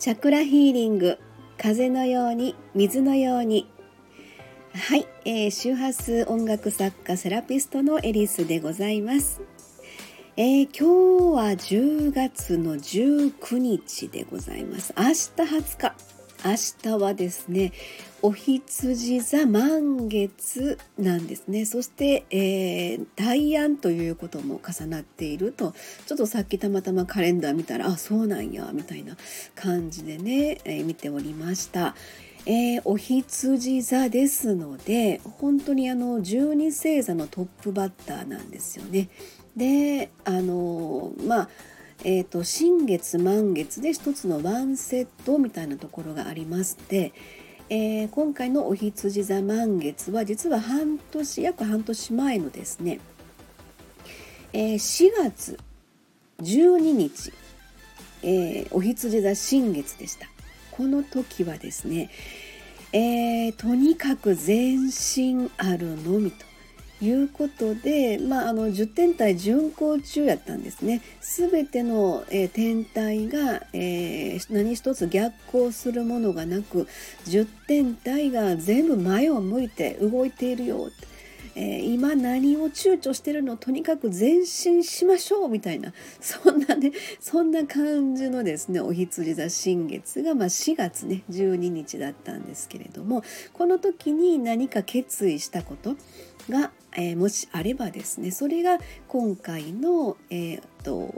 チャクラヒーリング風のように水のように。はい、えー、周波数音楽作家セラピストのエリスでございます、えー、今日は10月の19日でございます。明日20日。明日はですねお羊座満月なんですねそして、えー、大安ということも重なっているとちょっとさっきたまたまカレンダー見たらあそうなんやみたいな感じでね、えー、見ておりました。えー、お羊座ですので本当にあの十二星座のトップバッターなんですよね。であのまあえーと、新月満月で一つのワンセットみたいなところがありまして、えー、今回のお羊座満月は実は半年約半年前のですね、えー、4月12日、えー、お羊座新月でした。この時はですね、えー、とにかく全身あるのみと。いうことで、まあ、あの10天体巡行中やったんですね。すべての、えー、天体が、えー、何一つ逆行するものがなく10天体が全部前を向いて動いているよえー、今何を躊躇してるのとにかく前進しましょうみたいなそんなねそんな感じのですねお羊座新月が、まあ、4月ね12日だったんですけれどもこの時に何か決意したことがえー、もしあればですねそれが今回の、えーと、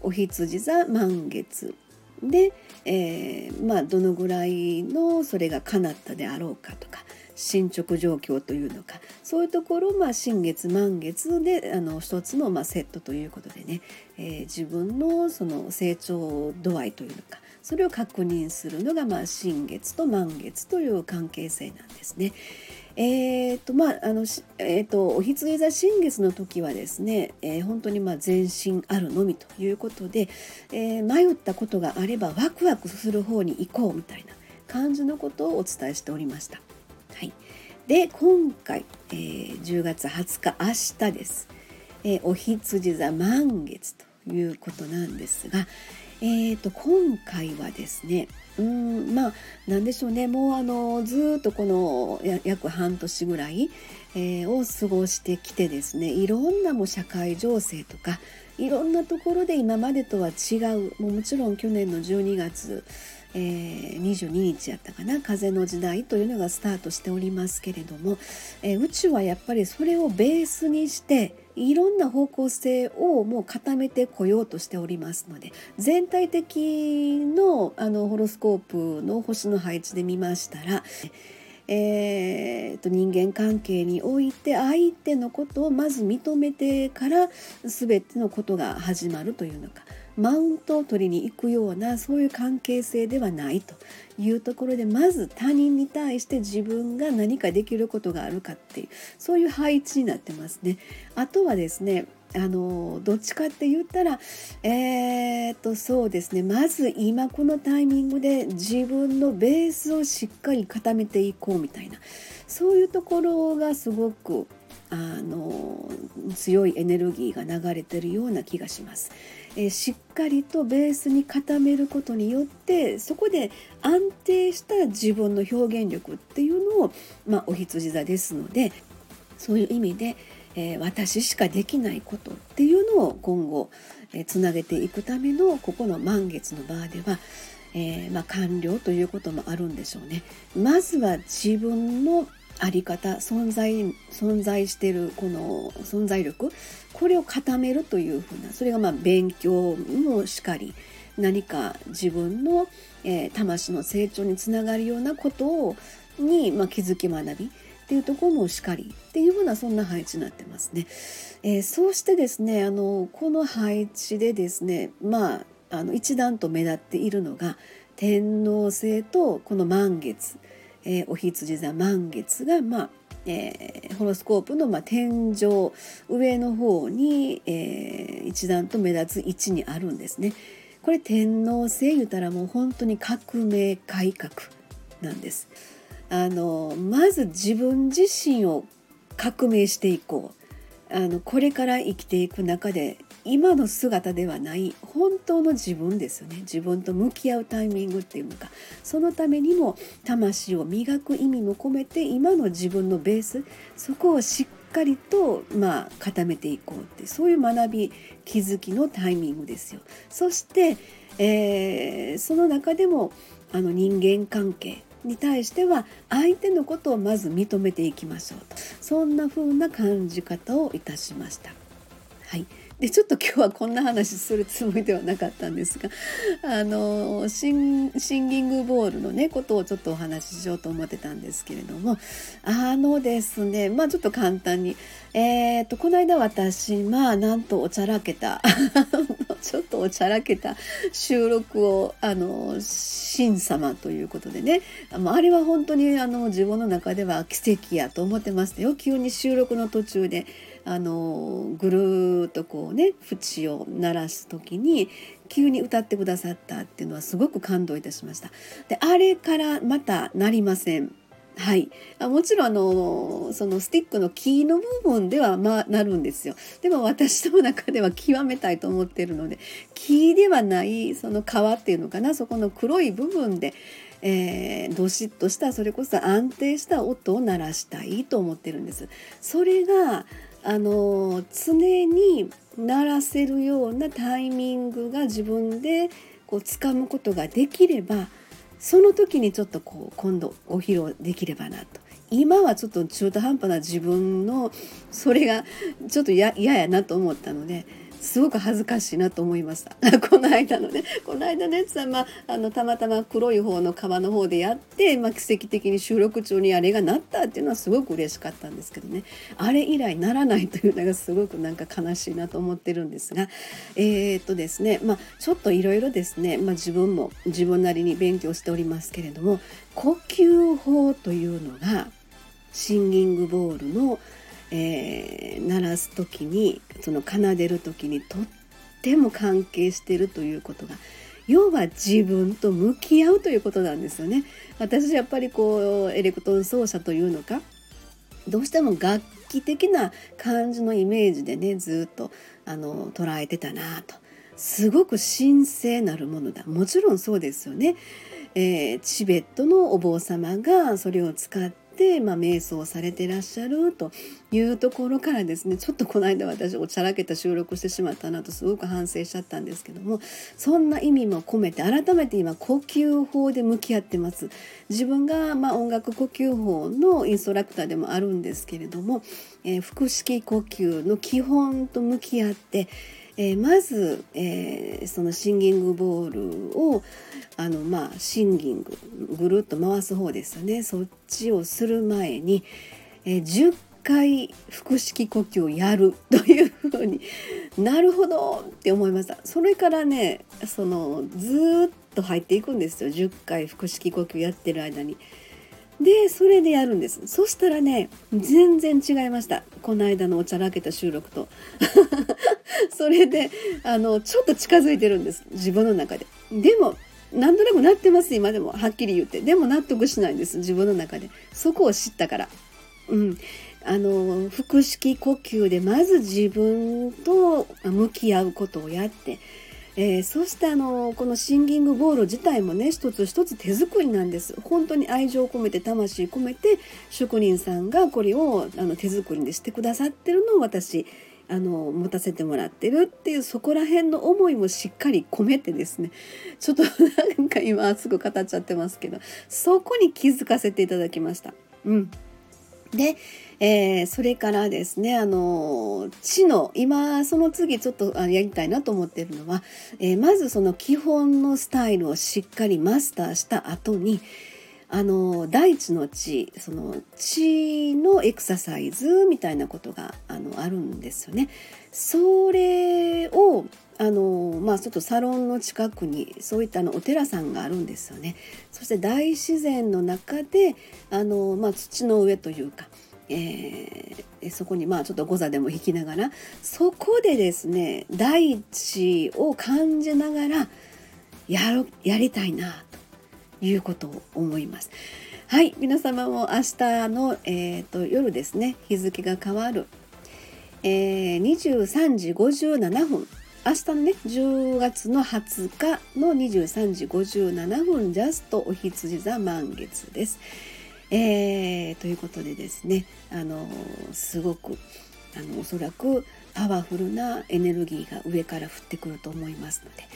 お羊座満月で、えー、まあどのぐらいのそれが叶ったであろうかとか進捗状況というのかそういうところまあ新月満月であの一つのまあセットということでね、えー、自分のその成長度合いというのかそれを確認するのがまあ新月と満月という関係性なんですね。えーとまああのえーと、お羊座新月の時はですね、えー、本当にまあ全身あるのみということで、えー、迷ったことがあればワクワクする方に行こうみたいな感じのことをお伝えしておりました。はい、で今回、えー、10月20日明日です、えー、お羊座満月ということなんですが、えーと、今回はですねうんまあ何でしょうね。もうあのずっとこの約半年ぐらい、えー、を過ごしてきてですねいろんなも社会情勢とかいろんなところで今までとは違う。もうもちろん去年の12月えー、22日やったかな風の時代というのがスタートしておりますけれども、えー、宇宙はやっぱりそれをベースにしていろんな方向性をもう固めてこようとしておりますので全体的のあのホロスコープの星の配置で見ましたらえーと、人間関係において相手のことをまず認めてから全てのことが始まるというのかマウントを取りに行くようなそういう関係性ではないというところでまず他人に対して自分が何かできることがあるかっていうそういう配置になってますね。あとはですねあのどっちかって言ったらえー、っとそうですねまず今このタイミングで自分のベースをしっかり固めていこうみたいなそういうところがすごくあの強いエネルギーが流れてるような気がします。え、しっかりとベースに固めることによってそこで安定した自分の表現力っていうのを、まあ、お羊座ですのでそういう意味でえー、私しかできないことっていうのを今後、えー、つなげていくためのここの満月の場では、えー、まあ、完了ということもあるんでしょうね。まずは自分のあり方存在存在してるこの存在力？これを固めるというふうなそれがまあ勉強もしかり何か自分の、えー、魂の成長につながるようなことをに、まあ、気づき学びっていうところもしかりっていうふうなそんな配置になってますね。えー、そうしてですねあのこの配置でですねまああの一段と目立っているのが天王星とこの満月、えー、お羊座満月がまあえー、ホロスコープの、まあ、天井上の方に、えー、一段と目立つ位置にあるんですね。これ天皇制言うたらもう本当に革命改革なんです。あのまず自分自身を革命していこうあのこれから生きていく中で今の姿ではない本当の自分ですよね自分と向き合うタイミングっていうのかそのためにも魂を磨く意味も込めて今の自分のベースそこをしっかりとまあ固めていこうってそういう学び気づきのタイミングですよ。そして、えー、その中でもあの人間関係に対しては相手のことをまず認めていきましょうとそんな風な感じ方をいたしました。はい、でちょっと今日はこんな話するつもりではなかったんですがあのシンシンギングボールのねことをちょっとお話ししようと思ってたんですけれどもあのですねまあちょっと簡単に。えーと、この間私まあなんとおちゃらけた ちょっとおちゃらけた収録をあの神様ということでねあれは本当にあの自分の中では奇跡やと思ってましたよ。急に収録の途中で。あのぐるっとこうね縁を鳴らす時に急に歌ってくださったっていうのはすごく感動いたしました。であれからまたなりません。はい、あもちろんあのそのスティックの木の部分ではまあなるんですよでも私の中では極めたいと思ってるので木ではないその皮っていうのかなそこの黒い部分で、えー、どしっとしたそれこそ安定した音を鳴らしたいと思ってるんです。それがあの常に鳴らせるようなタイミングが自分でこう掴むことができればその時にちょっとこう今度お披露できればなと。今はちょっと中途半端な自分のそれがちょっと嫌やなと思ったのですごく恥ずかしいなと思いました。この間のねこの間のやつは、まあ、あのたまたま黒い方の皮の方でやって、まあ、奇跡的に収録中にあれがなったっていうのはすごく嬉しかったんですけどね。あれ以来ならないというのがすごくなんか悲しいなと思ってるんですがえー、っとですねまあちょっといろいろですね、まあ、自分も自分なりに勉強しておりますけれども呼吸法というのがシンギングボールのえー、鳴らす時にその奏でる時にとっても関係してるということが要は自分と向き合うということなんですよね。私やっぱりこうエレクトン奏者というのかどうしても楽器的な感じのイメージでねずっとあの捉えてたなと。すごく神聖なるものだ。もちろんそうですよね、えー、チベットのお坊様がそれを使っ、まあ、瞑想されてらっしゃるというところからですねちょっとこの間私おちゃらけた収録してしまったなとすごく反省しちゃったんですけどもそんな意味も込めて改めて今呼吸法で向き合ってます。自分がま音楽呼吸法のインストラクターでもあるんですけれども、えー、腹式呼吸の基本と向き合ってえー、まず、えー、そのシンギングボールをあのまあシンギングぐるっと回す方ですよね。そっちをする前に、えー、10回腹式呼吸をやる というふうになるほどって思いました。それからねそのずっと入っていくんですよ。10回腹式呼吸やってる間に。でそれでやるんです。そしたらね全然違いました。この間のおちゃらけた収録と。それであのちょっと近づいてるんです。自分の中で。でもなんとなくなってます今でも。はっきり言って。でも納得しないんです。自分の中で。そこを知ったから。うん。あの腹式呼吸でまず自分と向き合うことをやって。えー、そしてあのこのシンギングボール自体もね一つ一つ手作りなんです。本当に愛情を込めて魂込めて職人さんがこれをあの手作りでしてくださってるのを私あの持たせてもらってるっていうそこら辺の思いもしっかり込めてですね。ちょっとなんか今すぐ語っちゃってますけどそこに気づかせていただきました。うん。で、えー、それからですねあの知の今その次ちょっとやりたいなと思ってるのは、えー、まずその基本のスタイルをしっかりマスターした後にあの大地の地その地のエクササイズみたいなことがあのあるんですよね。それをあのまあちょっとサロンの近くにそういったのお寺さんがあるんですよね。そして大自然の中であの、まあ、土の上というか、えー、そこにまあちょっと誤座でも弾きながらそこでですね大地を感じながらやろやりたいなということを思います。はい皆様も明日の、えーと、夜ですね日付が変わるえー、23時57分明日のね10月の20日の23時57分ジャストお羊座満月です。えー、ということでですねあのすごくあのおそらくパワフルなエネルギーが上から降ってくると思いますので、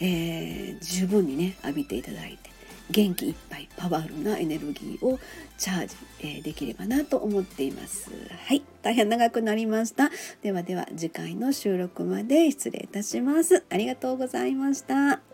えー、十分にね浴びていただいて元気いっぱいパワフルなエネルギーをチャージ、えー、できればなと思っています。はい。大変長くなりました。ではでは次回の収録まで失礼いたします。ありがとうございました。